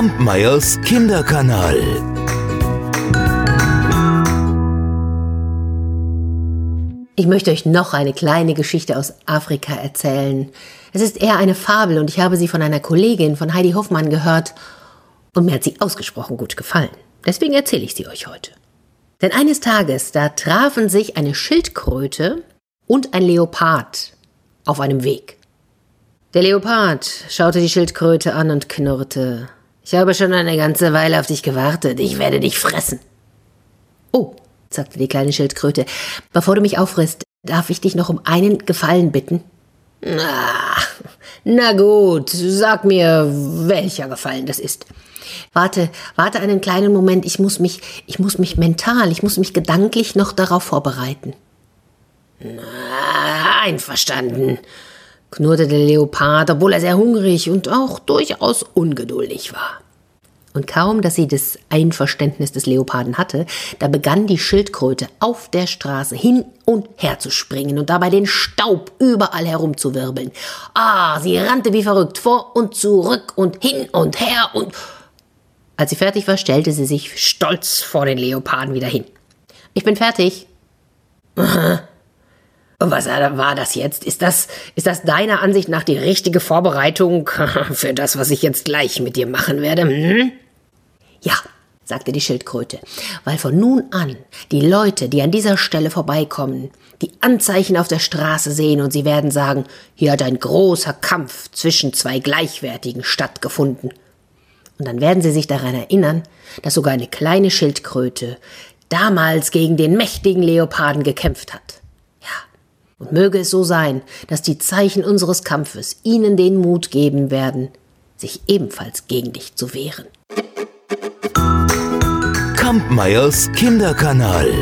Kampmeyers Kinderkanal. Ich möchte euch noch eine kleine Geschichte aus Afrika erzählen. Es ist eher eine Fabel und ich habe sie von einer Kollegin von Heidi Hoffmann gehört und mir hat sie ausgesprochen gut gefallen. Deswegen erzähle ich sie euch heute. Denn eines Tages, da trafen sich eine Schildkröte und ein Leopard auf einem Weg. Der Leopard schaute die Schildkröte an und knurrte. Ich habe schon eine ganze Weile auf dich gewartet. Ich werde dich fressen. Oh, sagte die kleine Schildkröte, bevor du mich auffrisst, darf ich dich noch um einen Gefallen bitten? Na, na gut, sag mir, welcher Gefallen das ist. Warte, warte einen kleinen Moment, ich muss mich, ich muss mich mental, ich muss mich gedanklich noch darauf vorbereiten. Na, einverstanden, knurrte der Leopard, obwohl er sehr hungrig und auch durchaus ungeduldig war. Und kaum, dass sie das Einverständnis des Leoparden hatte, da begann die Schildkröte auf der Straße hin und her zu springen und dabei den Staub überall herumzuwirbeln. Ah, sie rannte wie verrückt vor und zurück und hin und her und als sie fertig war, stellte sie sich stolz vor den Leoparden wieder hin. Ich bin fertig. Und was war das jetzt? Ist das, ist das deiner Ansicht nach die richtige Vorbereitung für das, was ich jetzt gleich mit dir machen werde? Hm? Ja, sagte die Schildkröte, weil von nun an die Leute, die an dieser Stelle vorbeikommen, die Anzeichen auf der Straße sehen und sie werden sagen, hier hat ein großer Kampf zwischen zwei Gleichwertigen stattgefunden. Und dann werden sie sich daran erinnern, dass sogar eine kleine Schildkröte damals gegen den mächtigen Leoparden gekämpft hat. Und möge es so sein, dass die Zeichen unseres Kampfes ihnen den Mut geben werden, sich ebenfalls gegen dich zu wehren. Kampmeyers Kinderkanal.